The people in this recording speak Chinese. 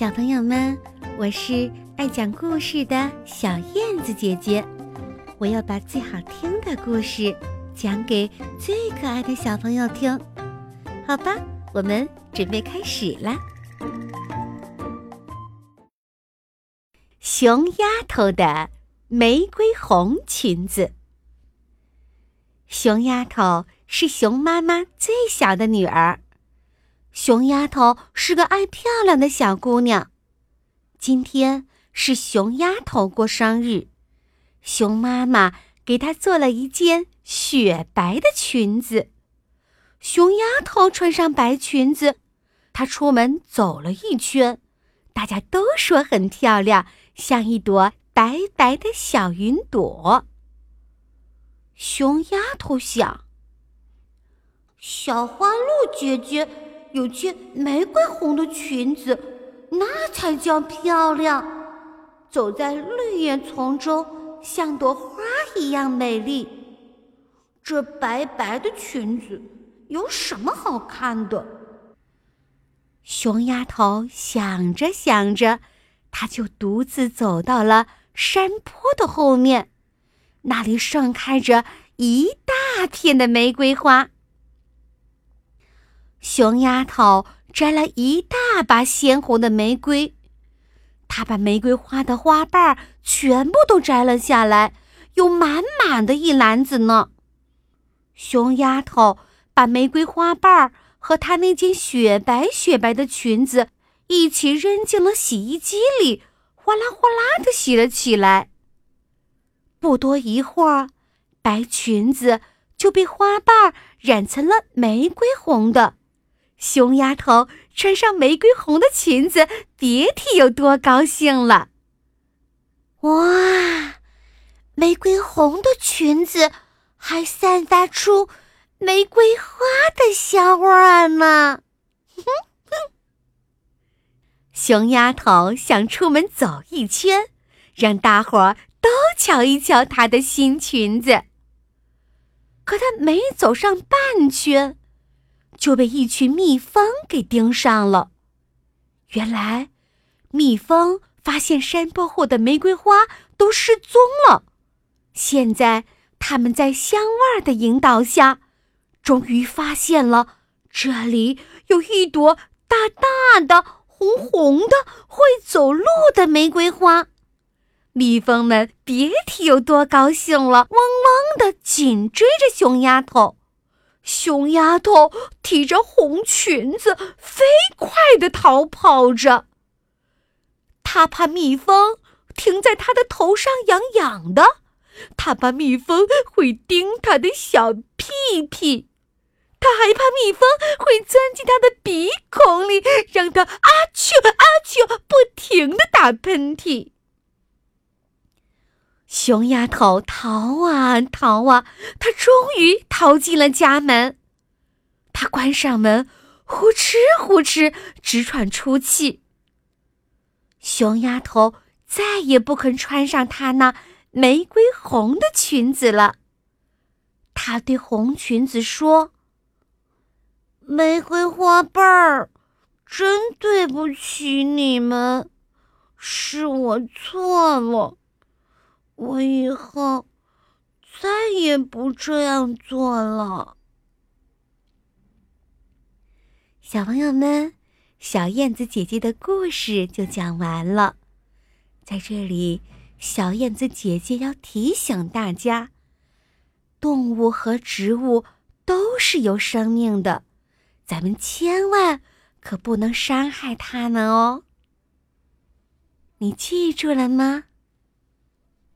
小朋友们，我是爱讲故事的小燕子姐姐，我要把最好听的故事讲给最可爱的小朋友听，好吧？我们准备开始啦。熊丫头的玫瑰红裙子。熊丫头是熊妈妈最小的女儿。熊丫头是个爱漂亮的小姑娘，今天是熊丫头过生日，熊妈妈给她做了一件雪白的裙子。熊丫头穿上白裙子，她出门走了一圈，大家都说很漂亮，像一朵白白的小云朵。熊丫头想：小花鹿姐姐。有件玫瑰红的裙子，那才叫漂亮。走在绿叶丛中，像朵花一样美丽。这白白的裙子有什么好看的？熊丫头想着想着，她就独自走到了山坡的后面，那里盛开着一大片的玫瑰花。熊丫头摘了一大把鲜红的玫瑰，她把玫瑰花的花瓣全部都摘了下来，有满满的一篮子呢。熊丫头把玫瑰花瓣和她那件雪白雪白的裙子一起扔进了洗衣机里，哗啦哗啦的洗了起来。不多一会儿，白裙子就被花瓣染成了玫瑰红的。熊丫头穿上玫瑰红的裙子，别提有多高兴了。哇，玫瑰红的裙子还散发出玫瑰花的香味儿呢！熊丫头想出门走一圈，让大伙儿都瞧一瞧她的新裙子。可她没走上半圈。就被一群蜜蜂给盯上了。原来，蜜蜂发现山坡后的玫瑰花都失踪了。现在，他们在香味的引导下，终于发现了这里有一朵大大的、红红的、会走路的玫瑰花。蜜蜂们别提有多高兴了，嗡嗡的紧追着熊丫头。熊丫头提着红裙子，飞快地逃跑着。她怕蜜蜂停在她的头上痒痒的，她怕蜜蜂会叮她的小屁屁，她还怕蜜蜂会钻进她的鼻孔里，让她啊啾啊啾不停地打喷嚏。熊丫头逃啊逃啊，她终于逃进了家门。她关上门，呼哧呼哧直喘粗气。熊丫头再也不肯穿上她那玫瑰红的裙子了。她对红裙子说：“玫瑰花瓣儿，真对不起你们，是我错了。”我以后再也不这样做了。小朋友们，小燕子姐姐的故事就讲完了。在这里，小燕子姐姐要提醒大家：动物和植物都是有生命的，咱们千万可不能伤害它们哦。你记住了吗？